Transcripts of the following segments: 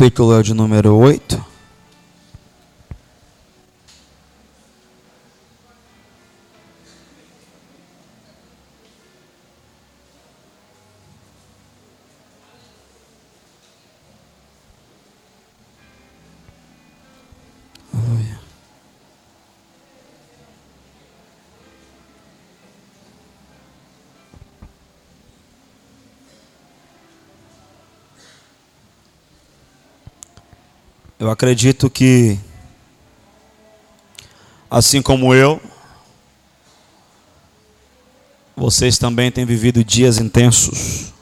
capítulo é de número 8. Eu acredito que, assim como eu, vocês também têm vivido dias intensos.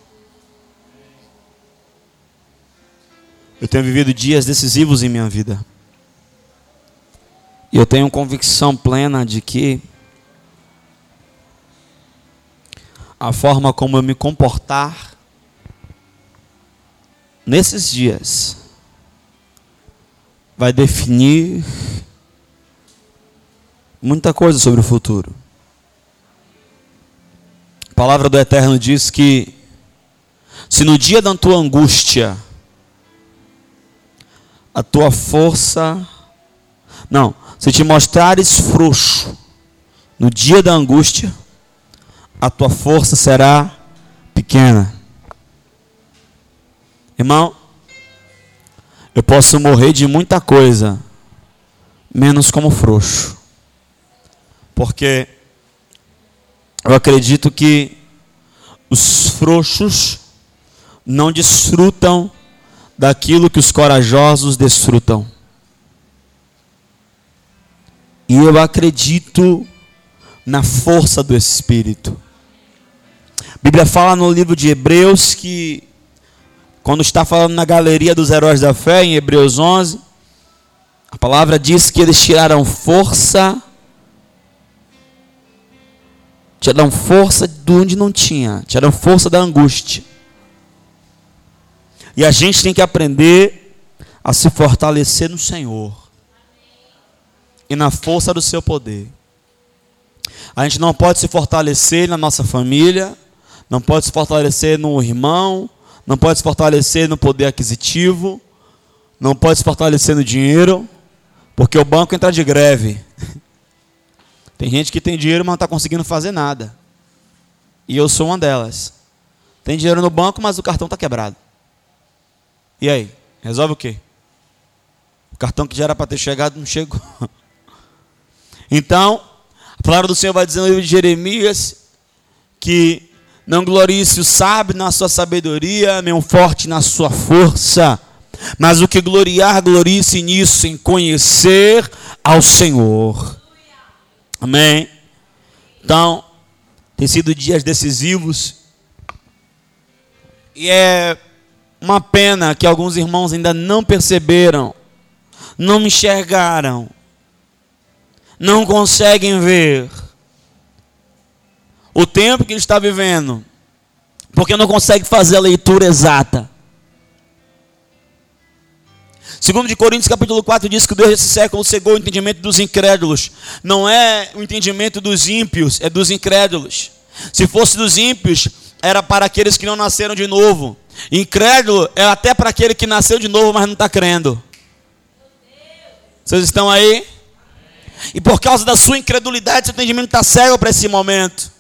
Eu tenho vivido dias decisivos em minha vida. E eu tenho convicção plena de que a forma como eu me comportar nesses dias vai definir muita coisa sobre o futuro. A palavra do Eterno diz que se no dia da tua angústia a tua força não, se te mostrares frouxo no dia da angústia, a tua força será pequena. Irmão, eu posso morrer de muita coisa, menos como frouxo. Porque eu acredito que os frouxos não desfrutam daquilo que os corajosos desfrutam. E eu acredito na força do Espírito. A Bíblia fala no livro de Hebreus que, quando está falando na galeria dos heróis da fé, em Hebreus 11, a palavra diz que eles tiraram força, tiraram força de onde não tinha, tiraram força da angústia. E a gente tem que aprender a se fortalecer no Senhor e na força do seu poder. A gente não pode se fortalecer na nossa família, não pode se fortalecer no irmão, não pode se fortalecer no poder aquisitivo, não pode se fortalecer no dinheiro, porque o banco entra de greve. Tem gente que tem dinheiro, mas não está conseguindo fazer nada. E eu sou uma delas. Tem dinheiro no banco, mas o cartão está quebrado. E aí? Resolve o quê? O cartão que já era para ter chegado não chegou. Então, a palavra do Senhor vai dizer no livro de Jeremias que não glorie-se o sábio na sua sabedoria, nem o forte na sua força, mas o que gloriar, glorie-se nisso, em conhecer ao Senhor. Amém? Então, tem sido dias decisivos, e é uma pena que alguns irmãos ainda não perceberam, não enxergaram, não conseguem ver o tempo que ele está vivendo, porque não consegue fazer a leitura exata. Segundo de Coríntios capítulo 4 diz que Deus desse século cegou o entendimento dos incrédulos. Não é o entendimento dos ímpios, é dos incrédulos. Se fosse dos ímpios, era para aqueles que não nasceram de novo. Incrédulo é até para aquele que nasceu de novo, mas não está crendo. Vocês estão aí? E por causa da sua incredulidade, seu entendimento está cego para esse momento.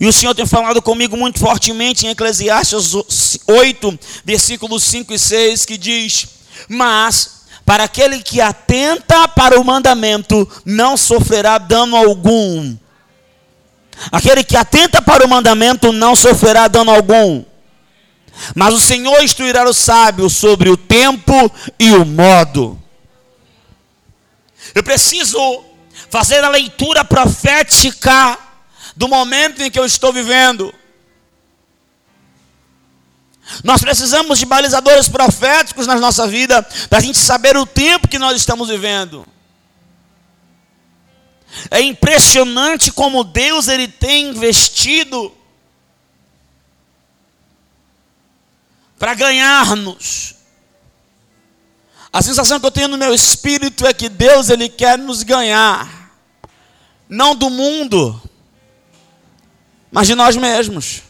E o Senhor tem falado comigo muito fortemente em Eclesiastes 8, versículos 5 e 6, que diz: Mas para aquele que atenta para o mandamento, não sofrerá dano algum. Aquele que atenta para o mandamento não sofrerá dano algum. Mas o Senhor instruirá o sábio sobre o tempo e o modo. Eu preciso fazer a leitura profética do momento em que eu estou vivendo. Nós precisamos de balizadores proféticos na nossa vida para a gente saber o tempo que nós estamos vivendo. É impressionante como Deus ele tem investido para ganhar-nos. A sensação que eu tenho no meu espírito é que Deus ele quer nos ganhar, não do mundo, mas de nós mesmos.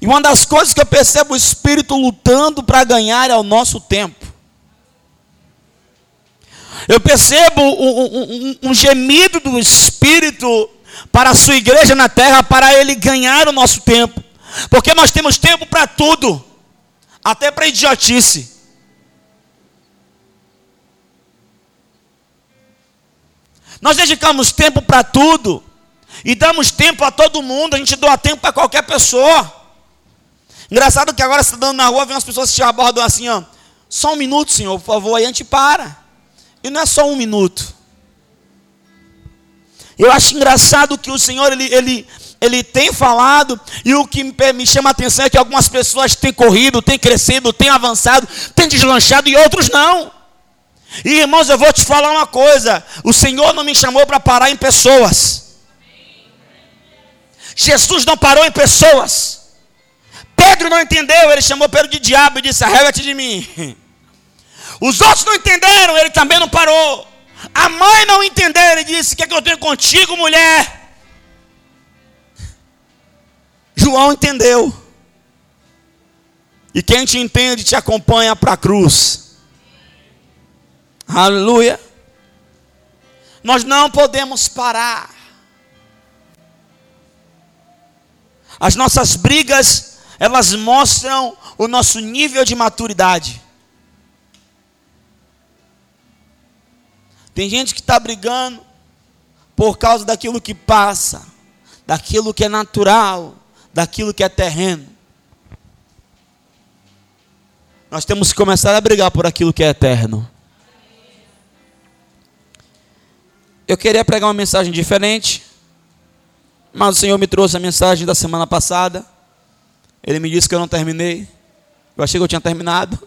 E uma das coisas que eu percebo o Espírito lutando para ganhar é o nosso tempo. Eu percebo um, um, um, gemido do Espírito para a sua igreja na terra, para ele ganhar o nosso tempo. Porque nós temos tempo para tudo, até para idiotice. Nós dedicamos tempo para tudo e damos tempo a todo mundo, a gente doa tempo para qualquer pessoa. Engraçado que agora você está dando na rua, vem umas pessoas que te abordam assim, ó. Só um minuto, senhor, por favor, aí a gente para. E não é só um minuto. Eu acho engraçado que o Senhor, ele, ele, ele tem falado, e o que me chama a atenção é que algumas pessoas têm corrido, têm crescido, têm avançado, têm deslanchado, e outros não. E irmãos, eu vou te falar uma coisa: o Senhor não me chamou para parar em pessoas. Jesus não parou em pessoas. Pedro não entendeu, ele chamou Pedro de diabo e disse: Arrega-te de mim. Os outros não entenderam, ele também não parou. A mãe não entendeu, ele disse: O que é que eu tenho contigo, mulher? João entendeu. E quem te entende te acompanha para a cruz. Aleluia. Nós não podemos parar. As nossas brigas, elas mostram o nosso nível de maturidade. Tem gente que está brigando por causa daquilo que passa, daquilo que é natural, daquilo que é terreno. Nós temos que começar a brigar por aquilo que é eterno. Eu queria pregar uma mensagem diferente, mas o Senhor me trouxe a mensagem da semana passada. Ele me disse que eu não terminei. Eu achei que eu tinha terminado.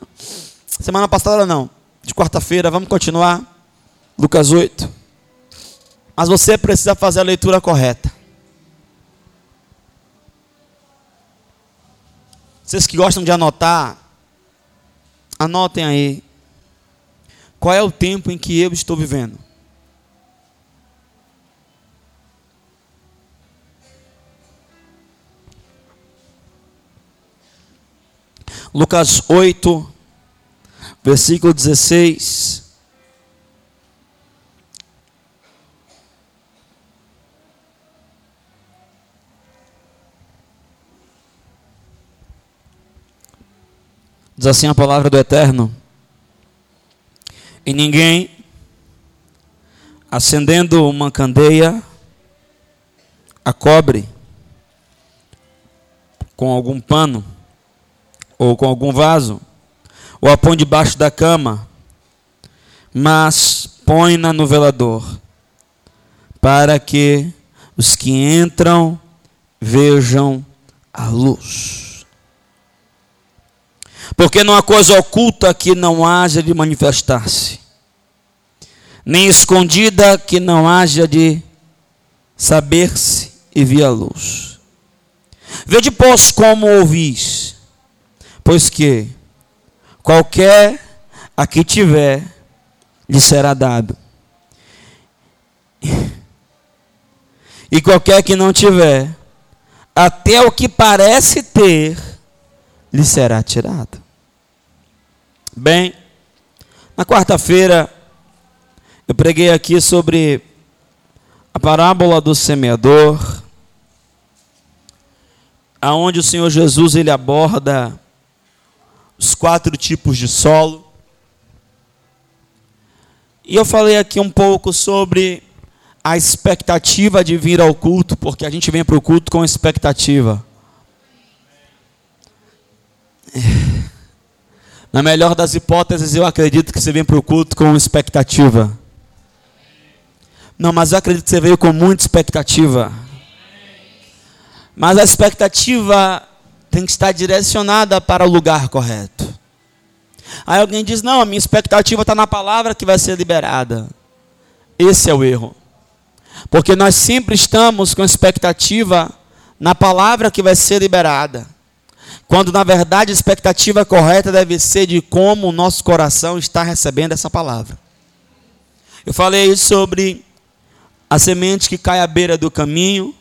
Semana passada não. De quarta-feira, vamos continuar. Lucas 8. Mas você precisa fazer a leitura correta. Vocês que gostam de anotar, anotem aí. Qual é o tempo em que eu estou vivendo? Lucas 8, versículo 16. Diz assim a palavra do Eterno. E ninguém, acendendo uma candeia, a cobre com algum pano ou com algum vaso, ou a põe debaixo da cama, mas põe-na no velador, para que os que entram vejam a luz. Porque não há coisa oculta que não haja de manifestar-se, nem escondida que não haja de saber-se e vir a luz. Vede, pois, como ouvis Pois que qualquer a que tiver lhe será dado. E qualquer que não tiver, até o que parece ter, lhe será tirado. Bem, na quarta-feira, eu preguei aqui sobre a parábola do semeador, aonde o Senhor Jesus ele aborda os quatro tipos de solo. E eu falei aqui um pouco sobre a expectativa de vir ao culto, porque a gente vem para o culto com expectativa. Na melhor das hipóteses, eu acredito que você vem para o culto com expectativa. Não, mas eu acredito que você veio com muita expectativa. Mas a expectativa tem que estar direcionada para o lugar correto. Aí alguém diz: Não, a minha expectativa está na palavra que vai ser liberada. Esse é o erro. Porque nós sempre estamos com expectativa na palavra que vai ser liberada. Quando na verdade a expectativa correta deve ser de como o nosso coração está recebendo essa palavra. Eu falei sobre a semente que cai à beira do caminho,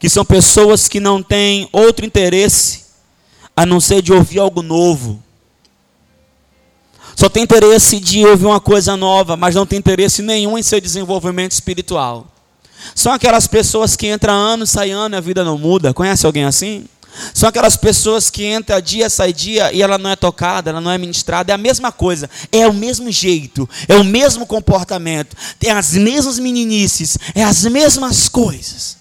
que são pessoas que não têm outro interesse a não ser de ouvir algo novo. Só tem interesse de ouvir uma coisa nova, mas não tem interesse nenhum em seu desenvolvimento espiritual. São aquelas pessoas que entram ano, sai ano e a vida não muda. Conhece alguém assim? São aquelas pessoas que entra dia, sai dia e ela não é tocada, ela não é ministrada. É a mesma coisa, é o mesmo jeito, é o mesmo comportamento, tem as mesmas meninices, é as mesmas coisas.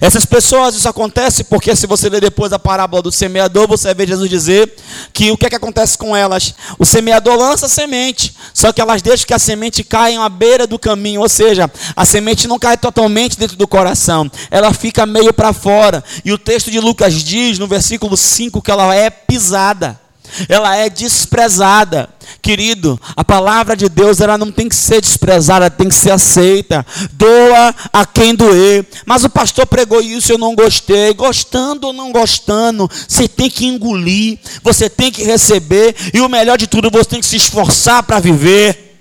Essas pessoas, isso acontece porque se você ler depois a parábola do semeador, você ver Jesus dizer que o que é que acontece com elas? O semeador lança a semente, só que elas deixam que a semente caia à beira do caminho, ou seja, a semente não cai totalmente dentro do coração, ela fica meio para fora. E o texto de Lucas diz, no versículo 5, que ela é pisada ela é desprezada. Querido, a palavra de Deus ela não tem que ser desprezada, tem que ser aceita. Doa a quem doer. Mas o pastor pregou isso, eu não gostei. Gostando ou não gostando, você tem que engolir, você tem que receber e o melhor de tudo, você tem que se esforçar para viver.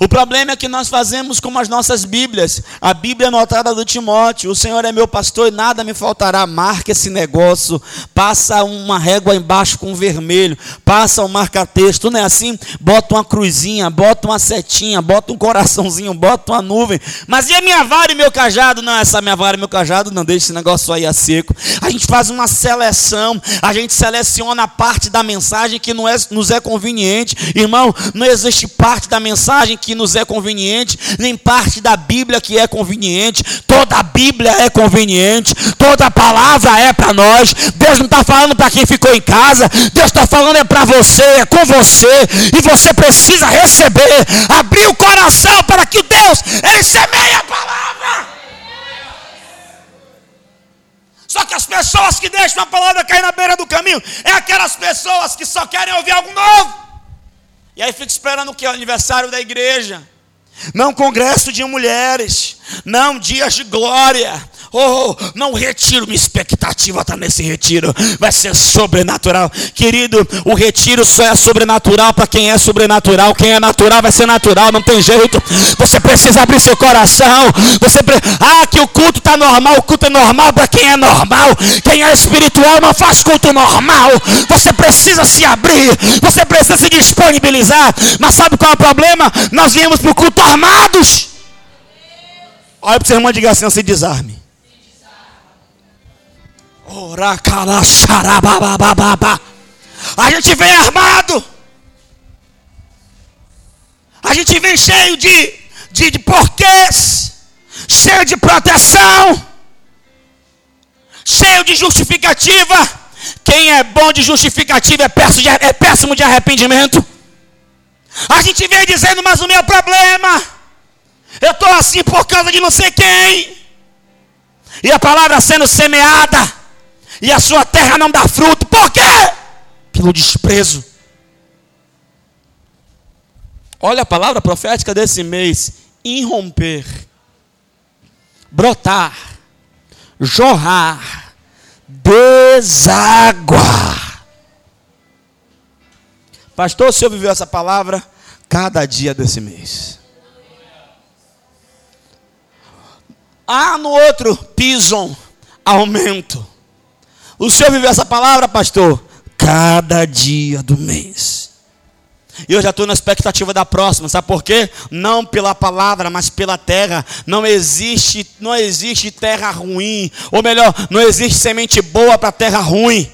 O problema é que nós fazemos como as nossas Bíblias. A Bíblia anotada do Timóteo: O Senhor é meu pastor e nada me faltará. Marca esse negócio. Passa uma régua embaixo com vermelho. Passa um marca-texto. Não é assim? Bota uma cruzinha, bota uma setinha, bota um coraçãozinho, bota uma nuvem. Mas e a minha vara e meu cajado? Não, essa minha vara e meu cajado não deixa esse negócio aí a seco. A gente faz uma seleção. A gente seleciona a parte da mensagem que não é, nos é conveniente. Irmão, não existe parte da mensagem que nos é conveniente, nem parte da Bíblia que é conveniente. Toda a Bíblia é conveniente, toda a palavra é para nós. Deus não está falando para quem ficou em casa, Deus está falando é para você, é com você, e você precisa receber, abrir o coração para que Deus, Ele semeie a palavra. Só que as pessoas que deixam a palavra cair na beira do caminho é aquelas pessoas que só querem ouvir algo novo. E aí fica esperando o que? O aniversário da igreja. Não congresso de mulheres. Não dias de glória. Oh, não retiro, minha expectativa está nesse retiro. Vai ser sobrenatural. Querido, o retiro só é sobrenatural para quem é sobrenatural. Quem é natural vai ser natural, não tem jeito. Você precisa abrir seu coração. Você pre... Ah, que o culto está normal. O culto é normal para quem é normal. Quem é espiritual não faz culto normal. Você precisa se abrir. Você precisa se disponibilizar. Mas sabe qual é o problema? Nós viemos para o culto armados. Olha para o seu irmão e diga assim: se desarme. A gente vem armado. A gente vem cheio de, de, de porquês, cheio de proteção, cheio de justificativa. Quem é bom de justificativa é péssimo de, é péssimo de arrependimento. A gente vem dizendo, mas o meu problema, eu estou assim por causa de não sei quem. E a palavra sendo semeada e a sua terra não dá fruto. Por quê? Pelo desprezo. Olha a palavra profética desse mês: irromper, brotar, jorrar, desaguar. Pastor, o senhor viveu essa palavra cada dia desse mês. Ah, no outro, pisam, aumento. O senhor viveu essa palavra, pastor? Cada dia do mês. E eu já estou na expectativa da próxima, sabe por quê? Não pela palavra, mas pela terra. Não existe, não existe terra ruim, ou melhor, não existe semente boa para terra ruim.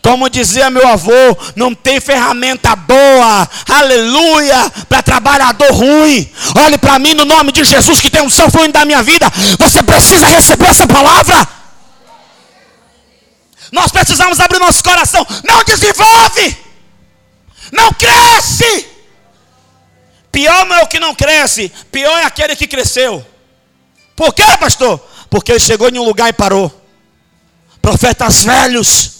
Como dizia meu avô, não tem ferramenta boa, aleluia, para trabalhador ruim. Olhe para mim no nome de Jesus que tem um fluindo da minha vida. Você precisa receber essa palavra. Precisamos abrir nosso coração. Não desenvolve. Não cresce. Pior não é o que não cresce. Pior é aquele que cresceu. Por quê, pastor? Porque ele chegou em um lugar e parou. Profetas velhos.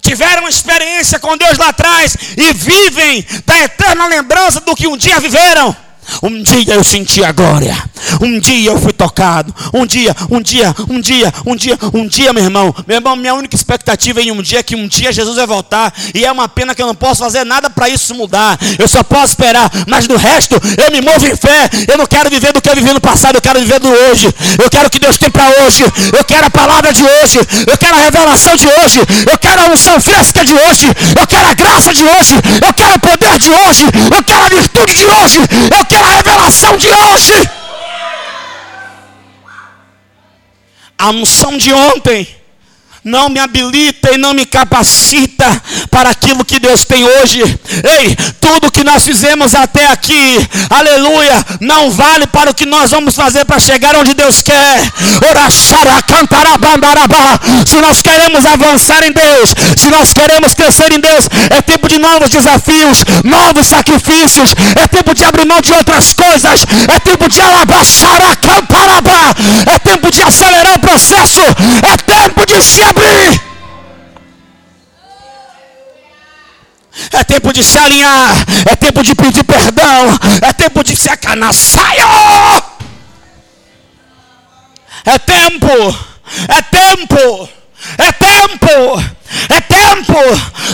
Tiveram experiência com Deus lá atrás e vivem da eterna lembrança do que um dia viveram. Um dia eu senti a glória. Um dia eu fui tocado. Um dia, um dia, um dia, um dia, um dia, meu irmão. Meu irmão, minha única expectativa em um dia é que um dia Jesus vai voltar. E é uma pena que eu não posso fazer nada para isso mudar. Eu só posso esperar. Mas do resto, eu me movo em fé. Eu não quero viver do que eu vivi no passado. Eu quero viver do hoje. Eu quero o que Deus tem para hoje. Eu quero a palavra de hoje. Eu quero a revelação de hoje. Eu quero a unção fresca de hoje. Eu quero a graça de hoje. Eu quero o poder de hoje. Eu quero a virtude de hoje. Eu quero a revelação de hoje. A unção de ontem não me habilita e não me capacita para aquilo que Deus tem hoje. Ei, tudo que nós fizemos até aqui, aleluia, não vale para o que nós vamos fazer para chegar onde Deus quer. Se nós queremos avançar em Deus, se nós queremos crescer em Deus, é tempo de novos desafios, novos sacrifícios, é tempo de abrir mão de outras coisas, é tempo de alabaçaracantarabá, é tempo de acelerar o processo, é tempo de se É tempo de se alinhar. É tempo de pedir perdão. É tempo de se acanar. Saia! É tempo. É tempo. É tempo. É tempo.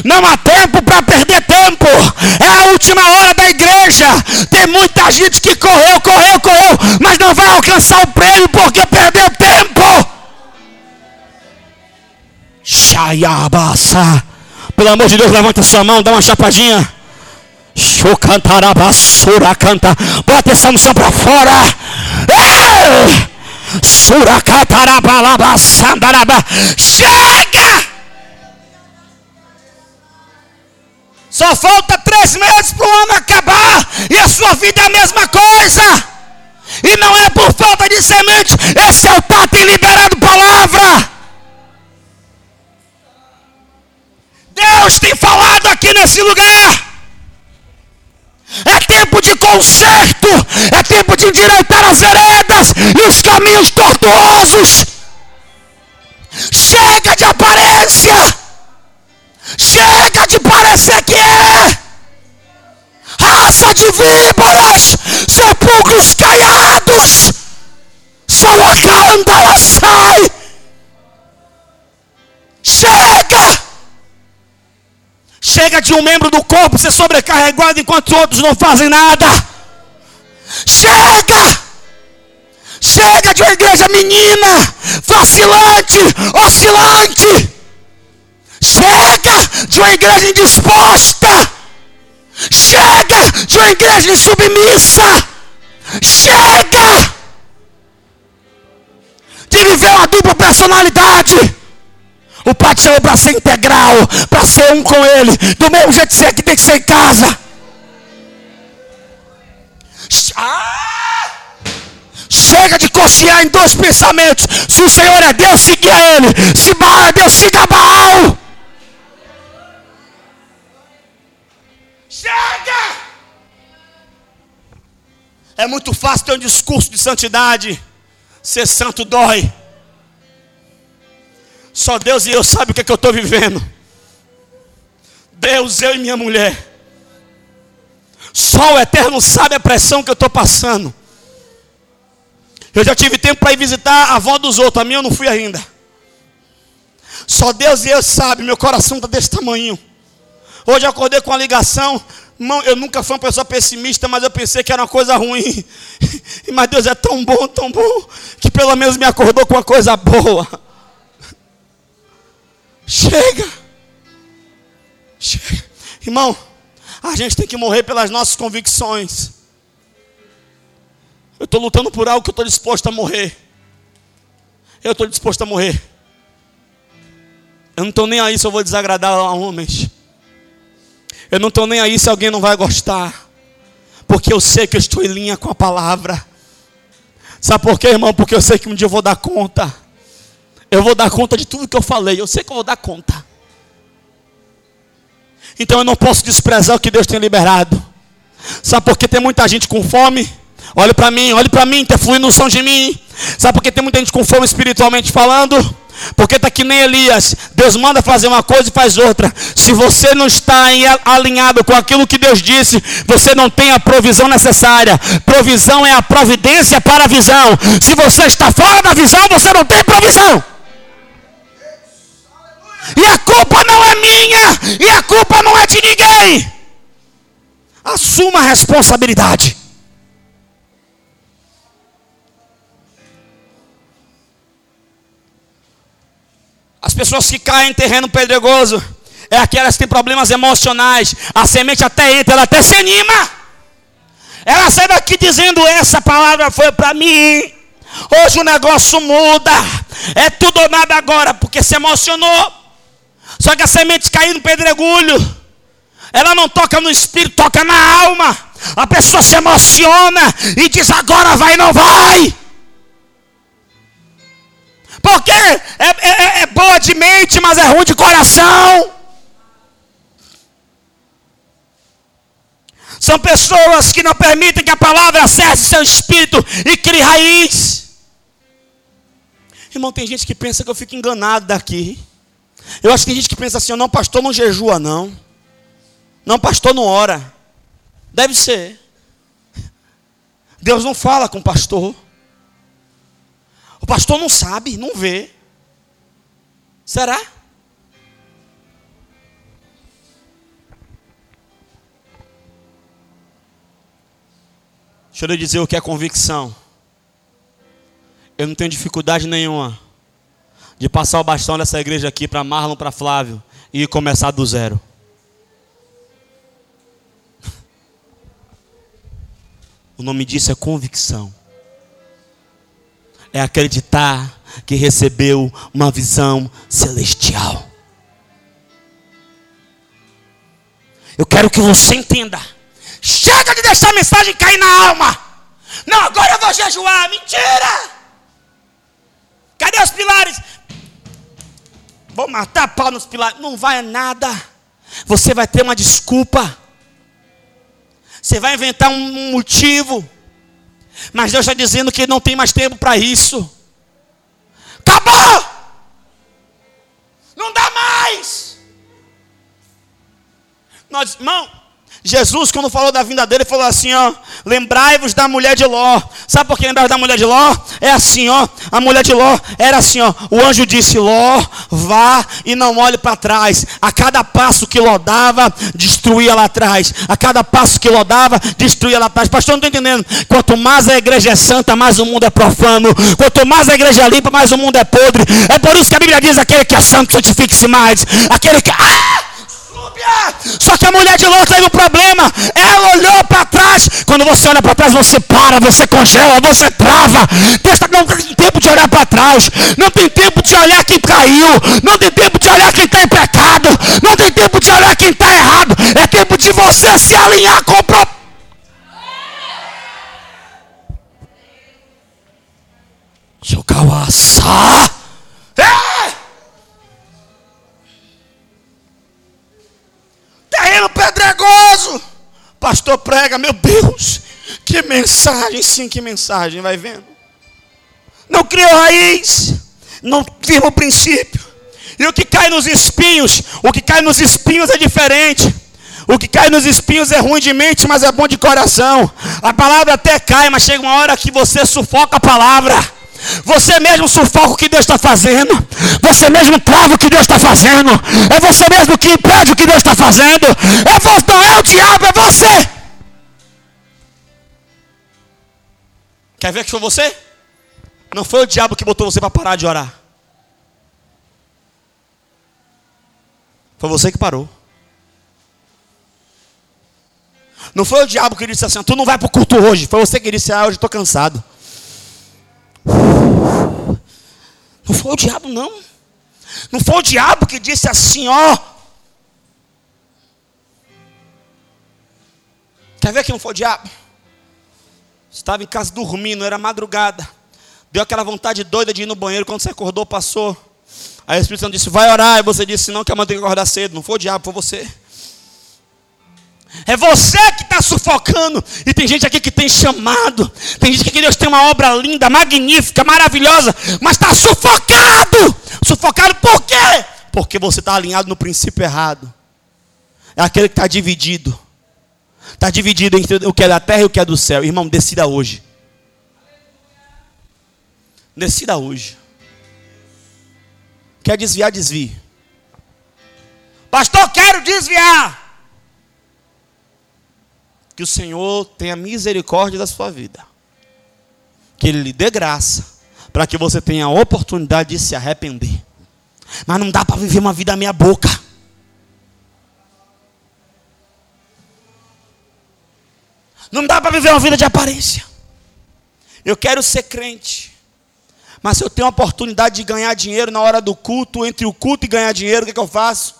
Não há tempo para perder tempo. É a última hora da igreja. Tem muita gente que correu, correu, correu, mas não vai alcançar o prêmio porque perdeu tempo. Xaiabassa. Pelo amor de Deus, levanta sua mão, dá uma chapadinha. Chocantarabassura canta. Bota essa unção para fora. Suracatarabalabassandaraba. Chega! Só falta três meses para o ano acabar. E a sua vida é a mesma coisa. E não é por falta de semente. Esse altar tem liberado palavra. Deus tem falado aqui nesse lugar. É tempo de conserto, é tempo de endireitar as veredas e os caminhos tortuosos. Chega de aparência, chega de parecer que é. Raça de víboras, sepulcros caiados, Salacanda sai. Chega! Chega de um membro do corpo ser sobrecarregado enquanto outros não fazem nada. Chega! Chega de uma igreja menina, vacilante, oscilante. Chega de uma igreja indisposta. Chega de uma igreja insubmissa. Chega de viver uma dupla personalidade. O pai te chamou para ser integral, para ser um com ele, do mesmo jeito que você aqui tem que ser em casa. Ah! Chega de cochear em dois pensamentos. Se o Senhor é Deus, siga Ele. Se Baal é Deus, siga Baal. Chega! É muito fácil ter um discurso de santidade. Ser santo dói. Só Deus e eu sabem o que, é que eu estou vivendo. Deus, eu e minha mulher. Só o Eterno sabe a pressão que eu estou passando. Eu já tive tempo para ir visitar a avó dos outros, a minha eu não fui ainda. Só Deus e eu sabem, meu coração está desse tamanho. Hoje eu acordei com a ligação. Eu nunca fui uma pessoa pessimista, mas eu pensei que era uma coisa ruim. Mas Deus é tão bom, tão bom, que pelo menos me acordou com uma coisa boa. Chega. Chega. Irmão, a gente tem que morrer pelas nossas convicções. Eu estou lutando por algo que eu estou disposto a morrer. Eu estou disposto a morrer. Eu não estou nem aí se eu vou desagradar a homens. Eu não estou nem aí se alguém não vai gostar. Porque eu sei que eu estou em linha com a palavra. Sabe por quê, irmão? Porque eu sei que um dia eu vou dar conta. Eu vou dar conta de tudo que eu falei. Eu sei que eu vou dar conta. Então eu não posso desprezar o que Deus tem liberado. Sabe por que tem muita gente com fome? Olhe para mim, olhe para mim, está fluindo no som de mim. Sabe por que tem muita gente com fome espiritualmente falando? Porque está que nem Elias. Deus manda fazer uma coisa e faz outra. Se você não está alinhado com aquilo que Deus disse, você não tem a provisão necessária. Provisão é a providência para a visão. Se você está fora da visão, você não tem provisão. E a culpa não é minha, e a culpa não é de ninguém. Assuma a responsabilidade. As pessoas que caem em terreno pedregoso é aquelas que têm problemas emocionais. A semente até entra, ela até se anima. Ela sai daqui dizendo: Essa palavra foi para mim. Hoje o negócio muda. É tudo ou nada agora, porque se emocionou. Só que a semente caiu no pedregulho. Ela não toca no espírito, toca na alma. A pessoa se emociona e diz: Agora vai, não vai. Porque é, é, é boa de mente, mas é ruim de coração. São pessoas que não permitem que a palavra acesse seu espírito e crie raiz. Irmão, tem gente que pensa que eu fico enganado daqui. Eu acho que tem gente que pensa assim, não, pastor não jejua, não. Não, pastor não ora. Deve ser. Deus não fala com o pastor. O pastor não sabe, não vê. Será? Deixa eu lhe dizer o que é convicção. Eu não tenho dificuldade nenhuma de passar o bastão dessa igreja aqui para Marlon, para Flávio e começar do zero. O nome disso é convicção é acreditar que recebeu uma visão celestial. Eu quero que você entenda. Chega de deixar a mensagem cair na alma. Não, agora eu vou jejuar. Mentira! Cadê os pilares? Vou matar pau nos pilares. Não vai nada. Você vai ter uma desculpa. Você vai inventar um motivo. Mas Deus está dizendo que não tem mais tempo para isso. Acabou! Não dá mais! Nós, irmão, Jesus, quando falou da vinda dele, falou assim: ó, lembrai-vos da mulher de Ló. Sabe por que lembrar da mulher de Ló? É assim, ó, a mulher de Ló era assim, ó. O anjo disse: Ló, vá e não olhe para trás. A cada passo que Ló dava, destruía lá atrás. A cada passo que Ló dava, destruía lá atrás. Pastor, não estou entendendo. Quanto mais a igreja é santa, mais o mundo é profano. Quanto mais a igreja é limpa, mais o mundo é podre. É por isso que a Bíblia diz: aquele que é santo, santifique-se mais. Aquele que. Ah! Só que a mulher de Ló teve um problema. Ela olhou para trás. Quando você olha para trás, você para, você congela, você trava. Deus não tem tempo de olhar para trás. Não tem tempo de olhar quem caiu. Não tem tempo de olhar quem está em pecado. Não tem tempo de olhar quem está errado. É tempo de você se alinhar com o propósito. Jogar o terreno pedregoso. Pastor prega, meu Deus, que mensagem, sim, que mensagem, vai vendo. Não criou raiz, não firma o princípio. E o que cai nos espinhos, o que cai nos espinhos é diferente. O que cai nos espinhos é ruim de mente, mas é bom de coração. A palavra até cai, mas chega uma hora que você sufoca a palavra. Você mesmo sufoca o que Deus está fazendo. Você mesmo trava o que Deus está fazendo. É você mesmo que impede o que Deus está fazendo. É você, não é o diabo, é você. Quer ver que foi você? Não foi o diabo que botou você para parar de orar. Foi você que parou. Não foi o diabo que disse assim: Tu não vai para o culto hoje. Foi você que disse: Ah, hoje estou cansado. Não foi o diabo, não. Não foi o diabo que disse assim, ó. Quer ver que não foi o diabo? Estava em casa dormindo, era madrugada. Deu aquela vontade doida de ir no banheiro. Quando você acordou, passou. Aí o Espírito Santo disse: Vai orar. E você disse: Não, que amanhã tem que acordar cedo. Não foi o diabo, foi você. É você que está sufocando. E tem gente aqui que tem chamado. Tem gente que Deus tem uma obra linda, magnífica, maravilhosa. Mas está sufocado. Sufocado por quê? Por porque você está alinhado no princípio errado. É aquele que está dividido. Está dividido entre o que é da terra e o que é do céu. Irmão, decida hoje. Decida hoje. Quer desviar, desvie. Pastor, quero desviar. Que o Senhor tenha misericórdia da sua vida. Que Ele lhe dê graça. Para que você tenha a oportunidade de se arrepender. Mas não dá para viver uma vida meia boca. Não dá para viver uma vida de aparência. Eu quero ser crente. Mas se eu tenho a oportunidade de ganhar dinheiro na hora do culto, entre o culto e ganhar dinheiro, o que, que eu faço?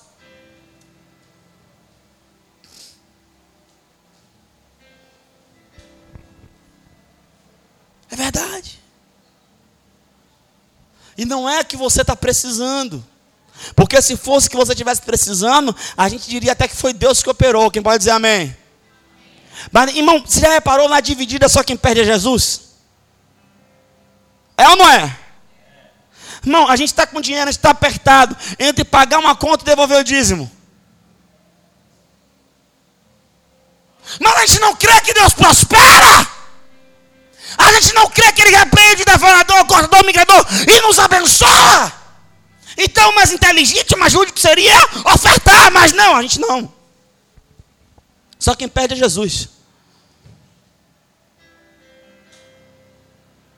Verdade. E não é que você está precisando. Porque se fosse que você estivesse precisando, a gente diria até que foi Deus que operou. Quem pode dizer amém? Mas, irmão, você já reparou na dividida só quem perde é Jesus? É ou não é? Irmão, a gente está com dinheiro, a gente está apertado entre pagar uma conta e devolver o dízimo. Mas a gente não crê que Deus prospera. A gente não crê que Ele repreende devorador, cortador, migrador e nos abençoa. Então, mais inteligente, mais justo seria ofertar, mas não, a gente não. Só quem perde é Jesus.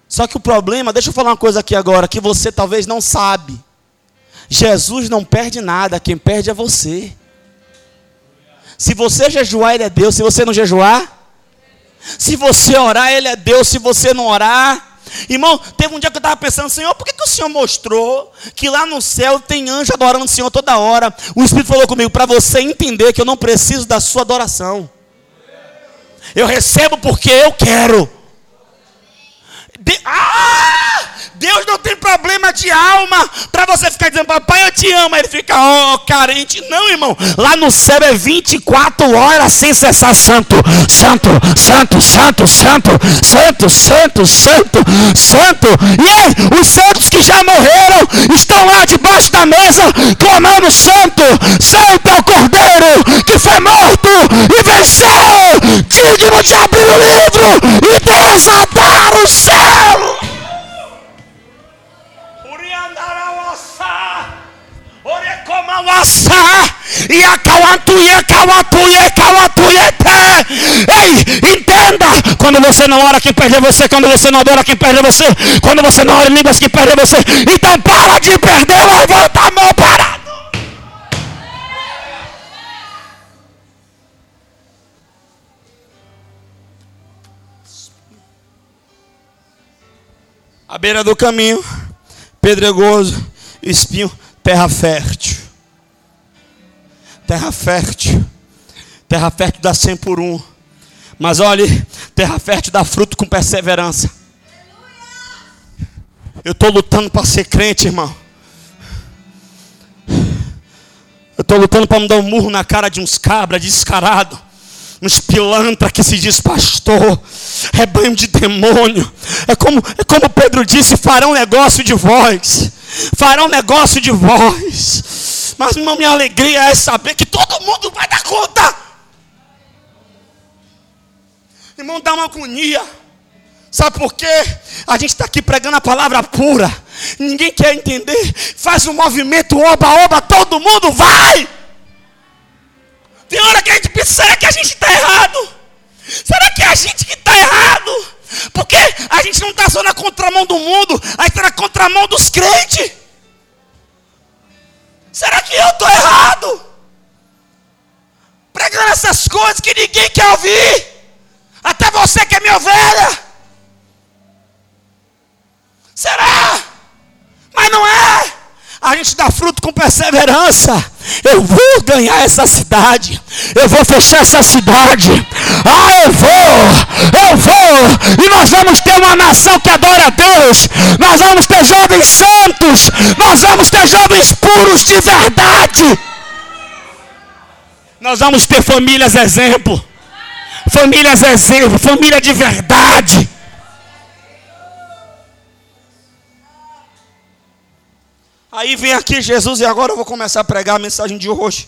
Só que o problema, deixa eu falar uma coisa aqui agora, que você talvez não sabe. Jesus não perde nada, quem perde é você. Se você jejuar, Ele é Deus. Se você não jejuar, se você orar, Ele é Deus. Se você não orar, Irmão, teve um dia que eu estava pensando, Senhor, por que, que o Senhor mostrou que lá no céu tem anjo adorando o Senhor toda hora? O Espírito falou comigo, para você entender que eu não preciso da sua adoração. Eu recebo porque eu quero. De... Ah! Deus não tem problema de alma para você ficar dizendo, papai, eu te amo. Aí ele fica, ó, oh, carente. Não, irmão. Lá no céu é 24 horas sem cessar santo. Santo, santo, santo, santo, santo, santo, santo, santo. E aí, os santos que já morreram estão lá debaixo da mesa clamando santo. Santo é o cordeiro que foi morto e venceu. Digno de abrir o livro e desatar o céu. E acauantuie, cauantuie, cauantuiete. Ei, entenda! Quando você não ora, quem perde é você. Quando você não adora, quem perde é você. Quando você não ora em línguas, quem perde é você. Então para de perder, levanta a mão parado. A beira do caminho, pedregoso, espinho, terra fértil terra fértil. Terra fértil dá 100 por um. Mas olhe, terra fértil dá fruto com perseverança. Eu estou lutando para ser crente, irmão. Eu estou lutando para me dar um murro na cara de uns cabras descarado. Uns pilantra que se diz pastor. Rebanho de demônio. É como, é como Pedro disse: farão negócio de vós. Farão negócio de vós. Mas, irmão, minha alegria é saber que todo mundo vai dar conta. Irmão, dá uma agonia. Sabe por quê? A gente está aqui pregando a palavra pura. Ninguém quer entender. Faz um movimento, oba, oba, todo mundo vai. Tem hora que a gente pensa, será que a gente está errado? Será que é a gente que está errado? Porque a gente não está só na contramão do mundo, a gente está na contramão dos crentes. Será que eu estou errado? Pregando essas coisas que ninguém quer ouvir. Até você que é minha ovelha. Será? Mas não é. A gente dá fruto com perseverança. Eu vou ganhar essa cidade. Eu vou fechar essa cidade. Ah, eu vou. Eu vou. E nós vamos ter uma nação que adora a Deus. Nós vamos ter jovens santos. Nós vamos ter jovens puros de verdade. Nós vamos ter famílias exemplo. Famílias exemplo. Família de verdade. Aí vem aqui Jesus e agora eu vou começar a pregar a mensagem de hoje.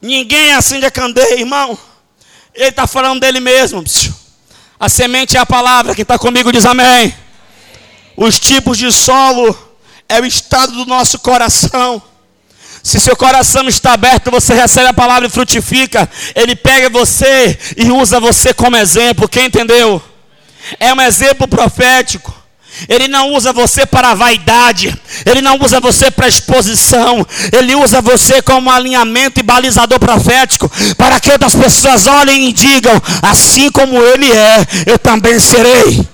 Ninguém acende a candeia, irmão. Ele está falando dele mesmo. A semente é a palavra. Quem está comigo diz amém. Os tipos de solo é o estado do nosso coração. Se seu coração está aberto, você recebe a palavra e frutifica. Ele pega você e usa você como exemplo. Quem entendeu? É um exemplo profético. Ele não usa você para vaidade, ele não usa você para exposição, ele usa você como alinhamento e balizador profético, para que outras pessoas olhem e digam: assim como ele é, eu também serei.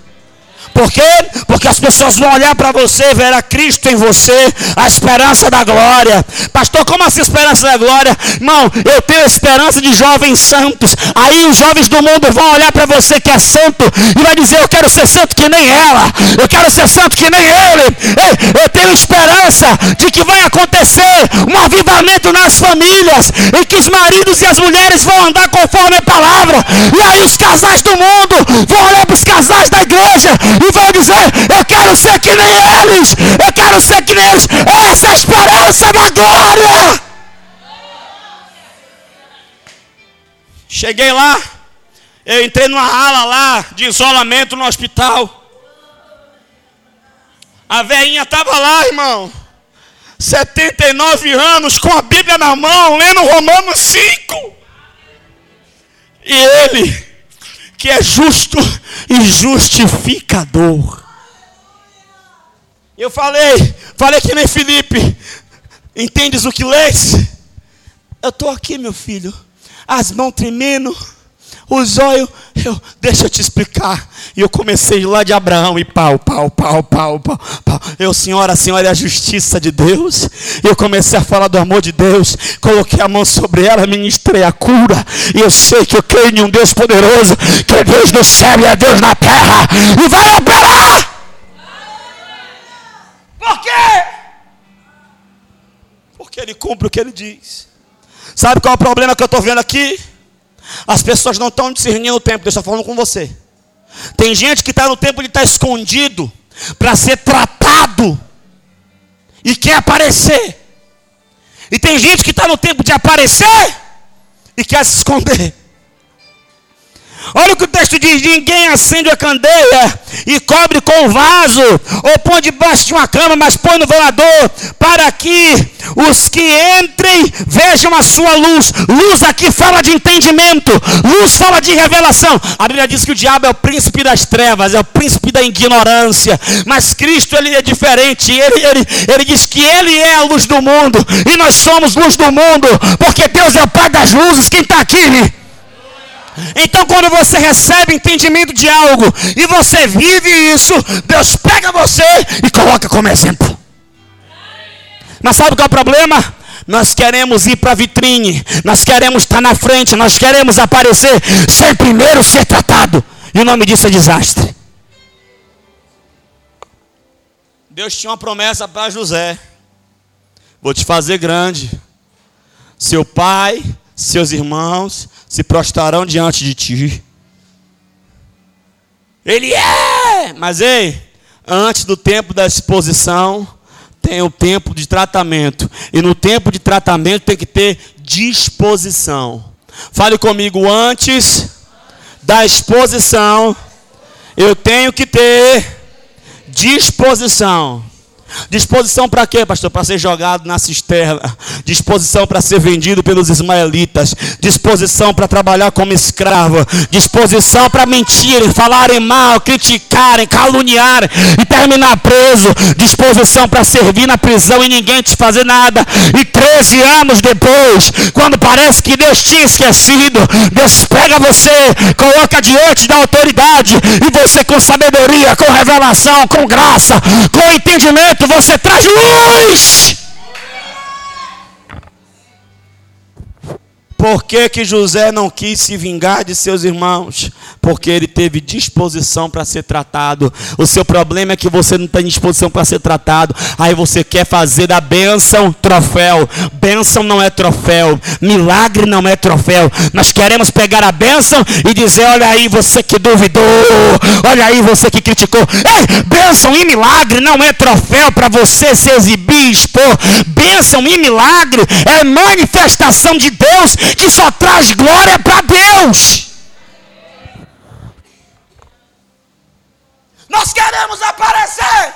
Por quê? Porque as pessoas vão olhar para você, ver a Cristo em você, a esperança da glória. Pastor, como assim esperança da glória? Irmão, eu tenho esperança de jovens santos. Aí os jovens do mundo vão olhar para você que é santo e vai dizer: Eu quero ser santo que nem ela, eu quero ser santo que nem ele. Ei, eu tenho esperança de que vai acontecer um avivamento nas famílias, em que os maridos e as mulheres vão andar conforme a palavra, e aí os casais do mundo vão olhar para os casais da igreja e vão dizer: Eu quero ser que nem eles, eu quero ser que nem eles. Essa é a esperança da glória. Cheguei lá, eu entrei numa ala lá de isolamento no hospital. A velhinha estava lá, irmão. 79 anos, com a Bíblia na mão, lendo Romanos 5. E ele, que é justo e justificador. Eu falei, falei que nem Felipe. Entendes o que lês? Eu estou aqui, meu filho. As mãos tremendo os olhos, eu, deixa eu te explicar. E eu comecei lá de Abraão e pau, pau, pau, pau, pau, pau. Eu, senhora, senhora é a justiça de Deus. Eu comecei a falar do amor de Deus. Coloquei a mão sobre ela, ministrei a cura. E eu sei que eu creio em um Deus poderoso, que é Deus no céu e é Deus na terra. E vai operar. Por quê? Porque ele cumpre o que ele diz. Sabe qual é o problema que eu estou vendo aqui? As pessoas não estão discernindo o tempo, Deus está falando com você. Tem gente que está no tempo de estar tá escondido para ser tratado e quer aparecer. E tem gente que está no tempo de aparecer e quer se esconder. Olha o que o texto diz: ninguém acende a candeia e cobre com vaso, ou põe debaixo de uma cama, mas põe no velador, para que os que entrem vejam a sua luz. Luz aqui fala de entendimento, luz fala de revelação. A Bíblia diz que o diabo é o príncipe das trevas, é o príncipe da ignorância, mas Cristo ele é diferente. Ele, ele, ele diz que ele é a luz do mundo, e nós somos luz do mundo, porque Deus é o Pai das luzes. Quem está aqui? Então, quando você recebe entendimento de algo e você vive isso, Deus pega você e coloca como exemplo. Mas sabe qual é o problema? Nós queremos ir para a vitrine, nós queremos estar na frente, nós queremos aparecer sem primeiro ser tratado. E o nome disso é desastre. Deus tinha uma promessa para José: Vou te fazer grande. Seu pai, seus irmãos se prostrarão diante de ti. Ele é! Mas ei, antes do tempo da exposição, tem o tempo de tratamento. E no tempo de tratamento tem que ter disposição. Fale comigo antes da exposição, eu tenho que ter disposição. Disposição para quê, pastor? Para ser jogado na cisterna. Disposição para ser vendido pelos ismaelitas. Disposição para trabalhar como escravo. Disposição para mentirem, falarem mal, criticarem, caluniarem e terminar preso. Disposição para servir na prisão e ninguém te fazer nada. E 13 anos depois, quando parece que Deus tinha esquecido, Deus pega você, coloca diante da autoridade e você com sabedoria, com revelação, com graça, com entendimento você traz luz. Por que, que José não quis se vingar de seus irmãos? Porque ele teve disposição para ser tratado. O seu problema é que você não tem disposição para ser tratado. Aí você quer fazer da bênção troféu. Bênção não é troféu. Milagre não é troféu. Nós queremos pegar a bênção e dizer: olha aí você que duvidou. Olha aí você que criticou. Ei, bênção e milagre não é troféu para você se exibir, expor. Bênção e milagre é manifestação de Deus que só traz glória para Deus. Nós queremos aparecer.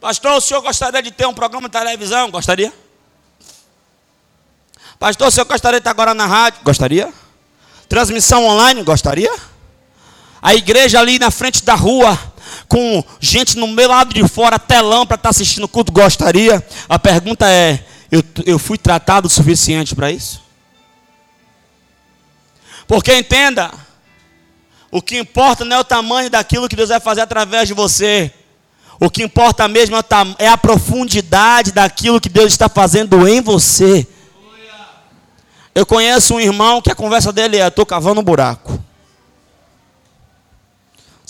Pastor, o senhor gostaria de ter um programa de televisão? Gostaria? Pastor, o senhor gostaria de estar agora na rádio? Gostaria? Transmissão online? Gostaria? A igreja ali na frente da rua, com gente no meu lado de fora, telão para estar tá assistindo o culto, gostaria? A pergunta é: eu, eu fui tratado o suficiente para isso? Porque entenda, o que importa não é o tamanho daquilo que Deus vai fazer através de você. O que importa mesmo é a profundidade daquilo que Deus está fazendo em você. Eu conheço um irmão que a conversa dele é: estou cavando um buraco.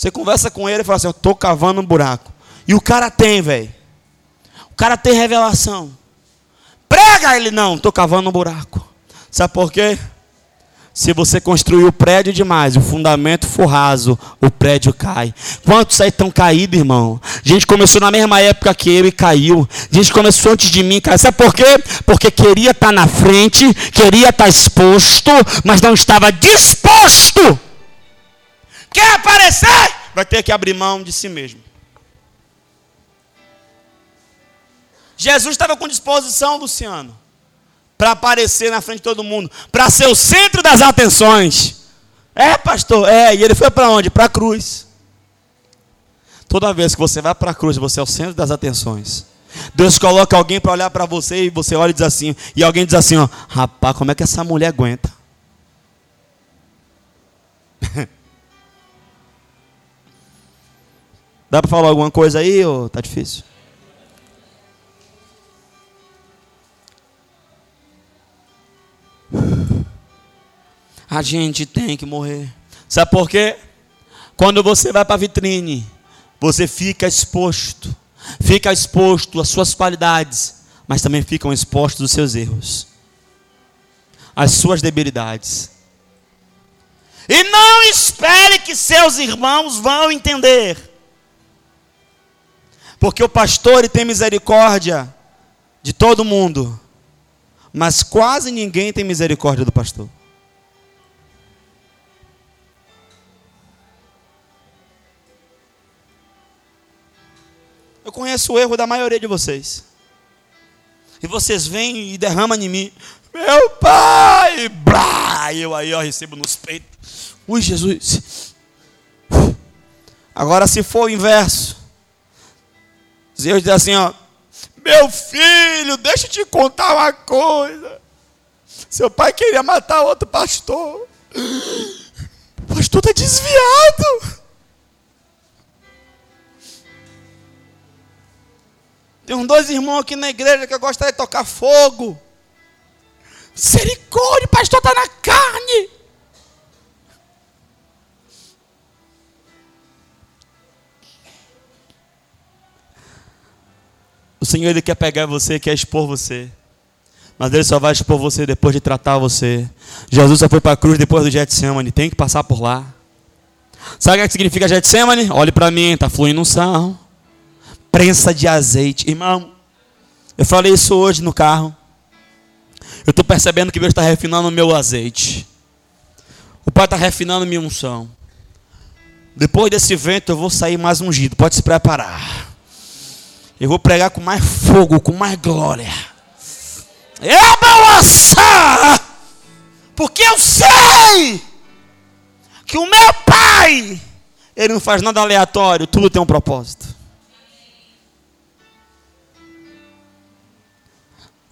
Você conversa com ele e fala assim: Eu estou cavando um buraco. E o cara tem, velho. O cara tem revelação. Prega ele, não, estou cavando um buraco. Sabe por quê? Se você construir o prédio demais, o fundamento for raso, o prédio cai. Quantos aí estão caídos, irmão? Gente começou na mesma época que eu e caiu. Gente começou antes de mim caiu. Sabe por quê? Porque queria estar na frente, queria estar exposto, mas não estava disposto. Quer aparecer? Vai ter que abrir mão de si mesmo. Jesus estava com disposição, Luciano, para aparecer na frente de todo mundo, para ser o centro das atenções. É, pastor, é, e ele foi para onde? Para a cruz. Toda vez que você vai para a cruz, você é o centro das atenções. Deus coloca alguém para olhar para você e você olha e diz assim, e alguém diz assim, ó, rapaz, como é que essa mulher aguenta? Dá para falar alguma coisa aí ou tá difícil? A gente tem que morrer. Sabe por quê? Quando você vai para a vitrine, você fica exposto. Fica exposto às suas qualidades, mas também ficam expostos os seus erros, as suas debilidades. E não espere que seus irmãos vão entender. Porque o pastor tem misericórdia de todo mundo, mas quase ninguém tem misericórdia do pastor. Eu conheço o erro da maioria de vocês. E vocês vêm e derramam em mim. Meu pai! Blá! Eu aí ó, recebo nos peitos. Ui, Jesus. Agora, se for o inverso, Deus diz assim, ó, meu filho, deixa eu te contar uma coisa. Seu pai queria matar outro pastor. O pastor está desviado. Tem uns dois irmãos aqui na igreja que eu gostaria de tocar fogo. Misericórdia, o pastor está na carne. Senhor ele quer pegar você, quer expor você. Mas ele só vai expor você depois de tratar você. Jesus só foi para a cruz depois do Getsemane. Tem que passar por lá. Sabe o que significa Getsemane? Olhe para mim, está fluindo um sal. Prensa de azeite. Irmão, eu falei isso hoje no carro. Eu estou percebendo que Deus está refinando o meu azeite. O Pai está refinando minha unção. Depois desse vento eu vou sair mais ungido. Pode se preparar. Eu vou pregar com mais fogo, com mais glória. Balançar, porque eu sei que o meu pai, ele não faz nada aleatório, tudo tem um propósito.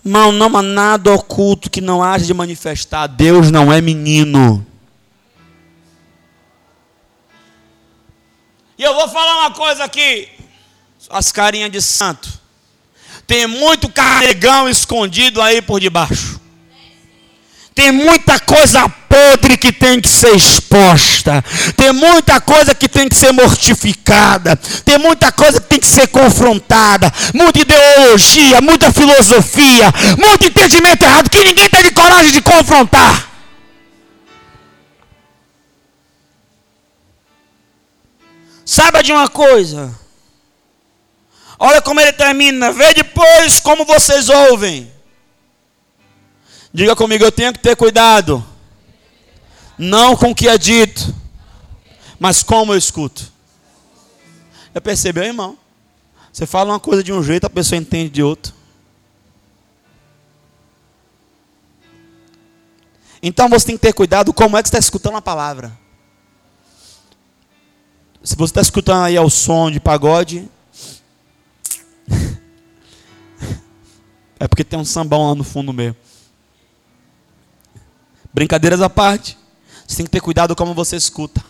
Não, não há nada oculto que não haja de manifestar. Deus não é menino. E eu vou falar uma coisa aqui. As carinhas de santo. Tem muito carregão escondido aí por debaixo. Tem muita coisa podre que tem que ser exposta. Tem muita coisa que tem que ser mortificada. Tem muita coisa que tem que ser confrontada. Muita ideologia, muita filosofia, muito entendimento errado que ninguém tem coragem de confrontar. Saiba de uma coisa. Olha como ele termina. Vê depois como vocês ouvem. Diga comigo, eu tenho que ter cuidado. Não com o que é dito, mas como eu escuto. Já percebeu, irmão? Você fala uma coisa de um jeito, a pessoa entende de outro. Então você tem que ter cuidado como é que você está escutando a palavra. Se você está escutando aí ao som de pagode, é porque tem um sambão lá no fundo mesmo. Brincadeiras à parte. Você tem que ter cuidado como você escuta.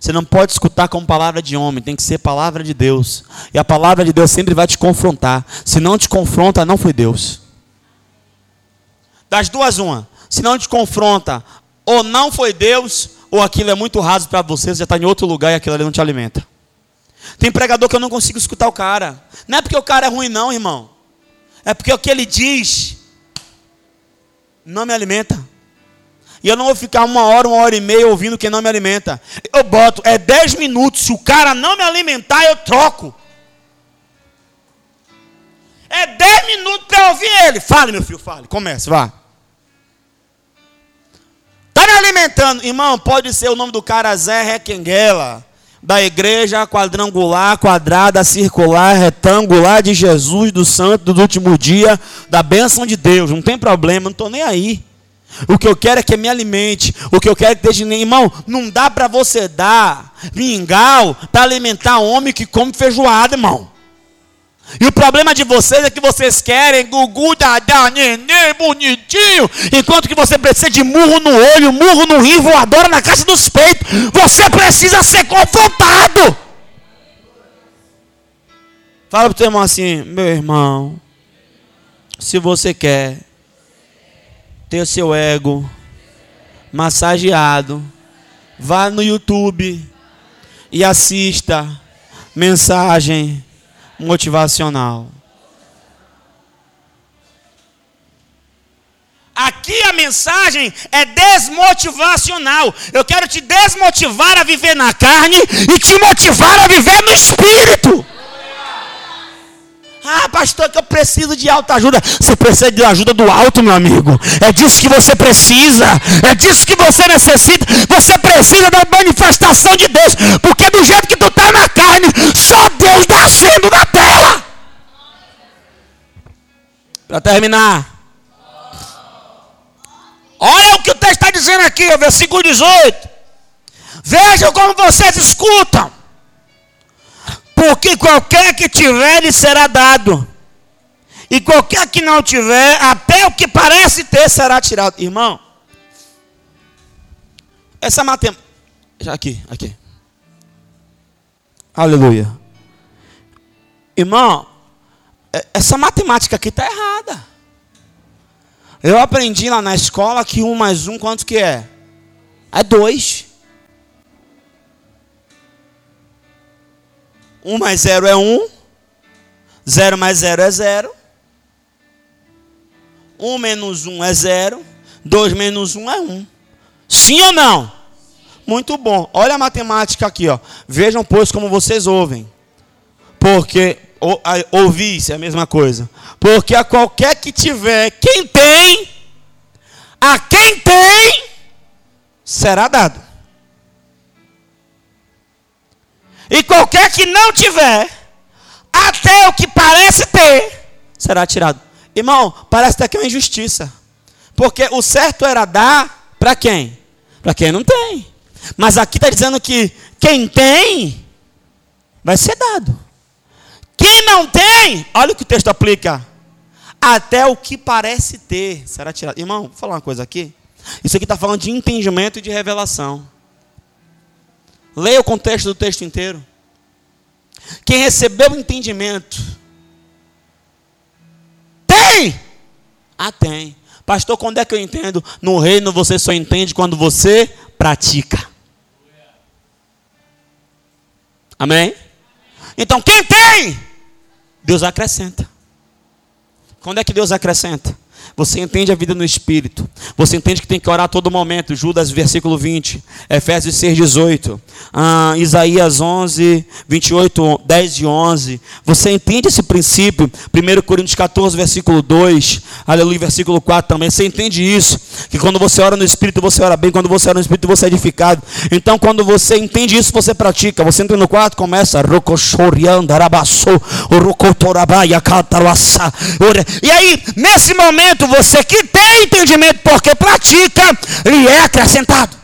Você não pode escutar como palavra de homem, tem que ser palavra de Deus. E a palavra de Deus sempre vai te confrontar. Se não te confronta, não foi Deus. Das duas, uma. Se não te confronta, ou não foi Deus, ou aquilo é muito raso para você, você já está em outro lugar e aquilo ali não te alimenta. Tem pregador que eu não consigo escutar o cara. Não é porque o cara é ruim, não, irmão. É porque o que ele diz não me alimenta. E eu não vou ficar uma hora, uma hora e meia ouvindo quem não me alimenta. Eu boto, é dez minutos. Se o cara não me alimentar, eu troco. É dez minutos para ouvir ele. Fale, meu filho, fale. Comece, vá. Está me alimentando. Irmão, pode ser o nome do cara Zé Requenguela. Da igreja quadrangular, quadrada, circular, retangular de Jesus, do santo do último dia, da bênção de Deus. Não tem problema, não estou nem aí. O que eu quero é que me alimente. O que eu quero é que esteja. Irmão, não dá para você dar mingau para alimentar homem que come feijoada, irmão. E o problema de vocês é que vocês querem gugu, dadá, nenê, bonitinho, enquanto que você precisa de murro no olho, murro no rim, voadora na caixa dos peitos. Você precisa ser confrontado. Fala para o teu irmão assim, meu irmão, se você quer ter seu ego massageado, vá no YouTube e assista mensagem motivacional. Aqui a mensagem é desmotivacional. Eu quero te desmotivar a viver na carne e te motivar a viver no espírito. Ah, pastor, que eu preciso de alta ajuda. Você precisa de ajuda do alto, meu amigo. É disso que você precisa. É disso que você necessita. Você precisa da manifestação de Deus. Porque do jeito que tu está na carne, só Deus nascendo na terra. Para terminar. Olha o que o texto está dizendo aqui, versículo 18. Vejam como vocês escutam. Porque qualquer que tiver lhe será dado. E qualquer que não tiver, até o que parece ter será tirado. Irmão, essa matemática. Já aqui, aqui. Aleluia. Irmão, é, essa matemática aqui está errada. Eu aprendi lá na escola que um mais um, quanto que é? É dois. 1 mais 0 é 1. 0 mais 0 é 0. 1 menos 1 é 0. 2 menos 1 é 1. Sim ou não? Muito bom. Olha a matemática aqui, ó. Vejam, pois, como vocês ouvem. Porque ou, ouvir é a mesma coisa. Porque a qualquer que tiver, quem tem, a quem tem, será dado. E qualquer que não tiver, até o que parece ter, será tirado. Irmão, parece até que é uma injustiça. Porque o certo era dar para quem? Para quem não tem. Mas aqui está dizendo que quem tem, vai ser dado. Quem não tem, olha o que o texto aplica. Até o que parece ter será tirado. Irmão, vou falar uma coisa aqui. Isso aqui está falando de entendimento e de revelação. Leia o contexto do texto inteiro. Quem recebeu o entendimento. Tem! Ah, tem. Pastor, quando é que eu entendo? No reino você só entende quando você pratica. Amém? Então, quem tem, Deus acrescenta. Quando é que Deus acrescenta? Você entende a vida no Espírito. Você entende que tem que orar a todo momento. Judas, versículo 20. Efésios 6, 18. Ah, Isaías 11, 28, 10 e 11. Você entende esse princípio? 1 Coríntios 14, versículo 2. Aleluia, versículo 4 também. Você entende isso? Que quando você ora no Espírito, você ora bem. Quando você ora no Espírito, você é edificado. Então, quando você entende isso, você pratica. Você entra no quarto, começa. E aí, nesse momento, você que tem entendimento porque pratica, lhe é acrescentado.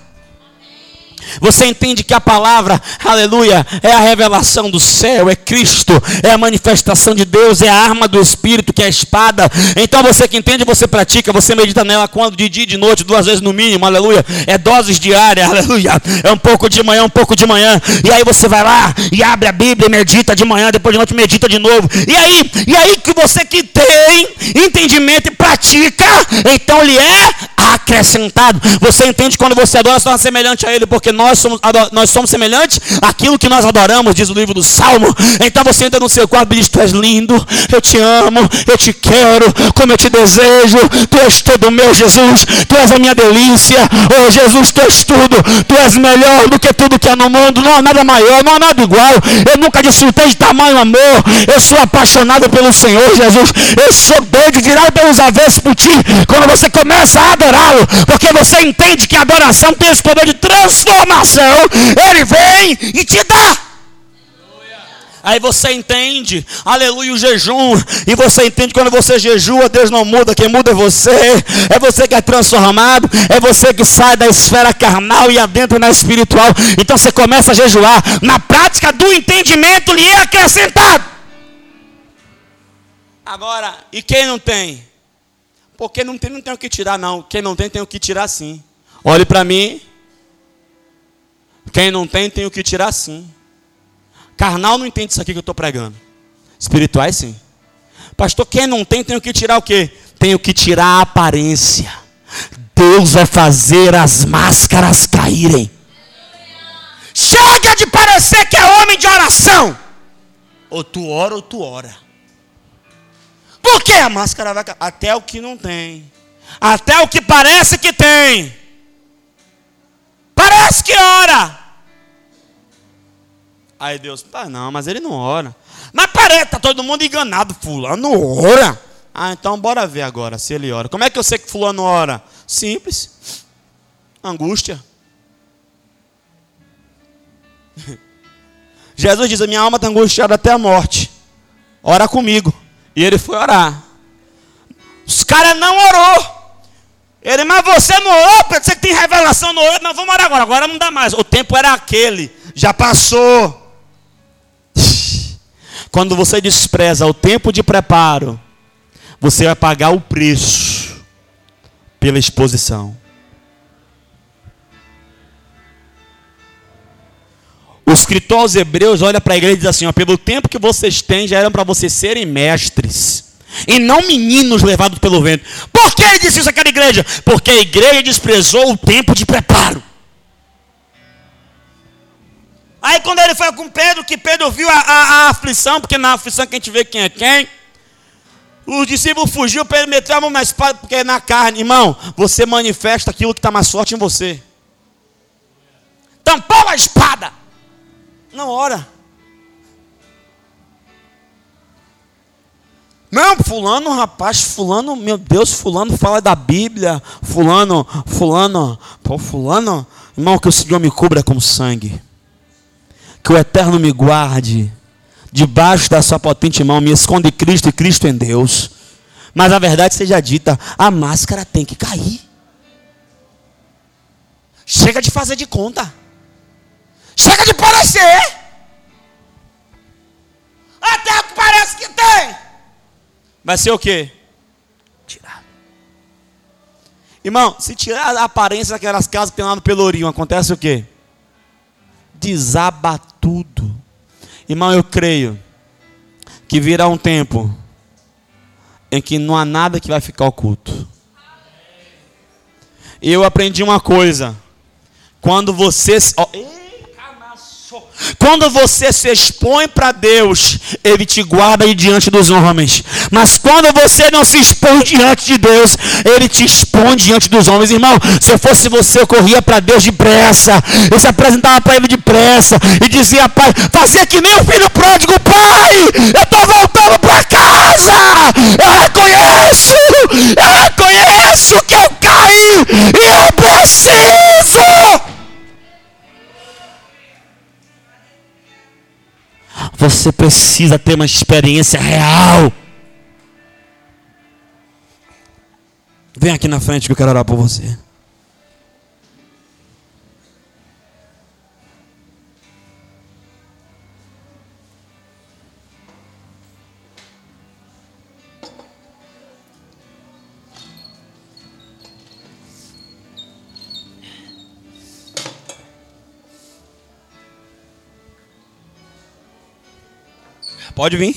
Você entende que a palavra, aleluia, é a revelação do céu, é Cristo, é a manifestação de Deus, é a arma do Espírito, que é a espada. Então você que entende, você pratica, você medita nela quando? De dia e de noite, duas vezes no mínimo, aleluia. É doses diárias, aleluia. É um pouco de manhã, um pouco de manhã. E aí você vai lá e abre a Bíblia, medita de manhã, depois de noite medita de novo. E aí, e aí que você que tem entendimento e pratica, então lhe é acrescentado. Você entende quando você adora, se semelhante a Ele, porque nós somos, nós somos semelhantes àquilo que nós adoramos, diz o livro do Salmo. Então você entra no seu quarto e diz: Tu és lindo, eu te amo, eu te quero, como eu te desejo. Tu és todo meu, Jesus, tu és a minha delícia. Oh Jesus, tu és tudo, tu és melhor do que tudo que há no mundo. Não há nada maior, não há nada igual. Eu nunca desfrutei de tamanho amor. Eu sou apaixonado pelo Senhor, Jesus. Eu sou doido, virado pelos avessos por ti. Quando você começa a adorá-lo, porque você entende que a adoração tem esse poder de transformação, ele vem e te dá. Aí você entende, aleluia, o jejum. E você entende quando você jejua, Deus não muda, quem muda é você. É você que é transformado, é você que sai da esfera carnal e adentra na espiritual. Então você começa a jejuar. Na prática do entendimento lhe é acrescentado. Agora, e quem não tem? Porque não tem, não tem o que tirar, não. Quem não tem, tem o que tirar sim. Olhe para mim. Quem não tem, tem o que tirar sim. Carnal não entende isso aqui que eu estou pregando. Espirituais sim. Pastor, quem não tem, tem o que tirar o quê? Tem o que tirar a aparência. Deus vai fazer as máscaras caírem. Chega de parecer que é homem de oração. Ou tu ora ou tu ora. Por que a máscara vai? Até o que não tem. Até o que parece que tem. Parece que ora. Aí Deus, tá não, mas ele não ora. Mas parece, tá todo mundo enganado, fulano ora. Ah, então bora ver agora se ele ora. Como é que eu sei que fulano ora? Simples. Angústia. Jesus diz: a minha alma está angustiada até a morte. Ora comigo. E ele foi orar. Os caras não orou. Ele, mas você não orou, você que tem revelação no orou. Não, vamos orar agora. Agora não dá mais. O tempo era aquele. Já passou. Quando você despreza o tempo de preparo, você vai pagar o preço pela exposição. O escritor aos Hebreus olha para a igreja e diz assim: ó, pelo tempo que vocês têm, já eram para vocês serem mestres. E não meninos levados pelo vento. Por que ele disse isso àquela igreja? Porque a igreja desprezou o tempo de preparo. Aí quando ele foi com Pedro, que Pedro viu a, a, a aflição, porque na aflição que a gente vê quem é quem. Os discípulos fugiu, Pedro meteu a mão na espada, porque é na carne. Irmão, você manifesta aquilo que está mais forte em você. Tampou a espada. Não ora. Não, fulano, rapaz, fulano, meu Deus, fulano fala da Bíblia. Fulano, fulano, pô, fulano, irmão, que o Senhor me cubra com sangue que o Eterno me guarde, debaixo da sua potente mão, me esconde Cristo e Cristo em Deus. Mas a verdade seja dita, a máscara tem que cair. Chega de fazer de conta. Chega de parecer. Até o que parece que tem. Vai ser o quê? Tirar. Irmão, se tirar a aparência daquelas casas pelo Pelourinho, acontece o quê? desaba tudo. Irmão, eu creio que virá um tempo em que não há nada que vai ficar oculto. E eu aprendi uma coisa. Quando você. Oh, quando você se expõe para Deus, Ele te guarda diante dos homens. Mas quando você não se expõe diante de Deus, Ele te expõe diante dos homens. Irmão, se eu fosse você, eu corria para Deus depressa. Eu se apresentava para Ele depressa. E dizia, Pai, fazia que nem o filho pródigo, Pai, eu estou voltando para casa. Eu reconheço, eu reconheço que eu caí e eu preciso. Você precisa ter uma experiência real. Vem aqui na frente que eu quero orar por você. Pode vir.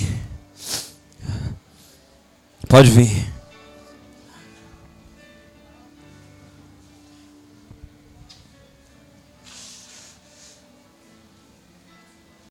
Pode vir.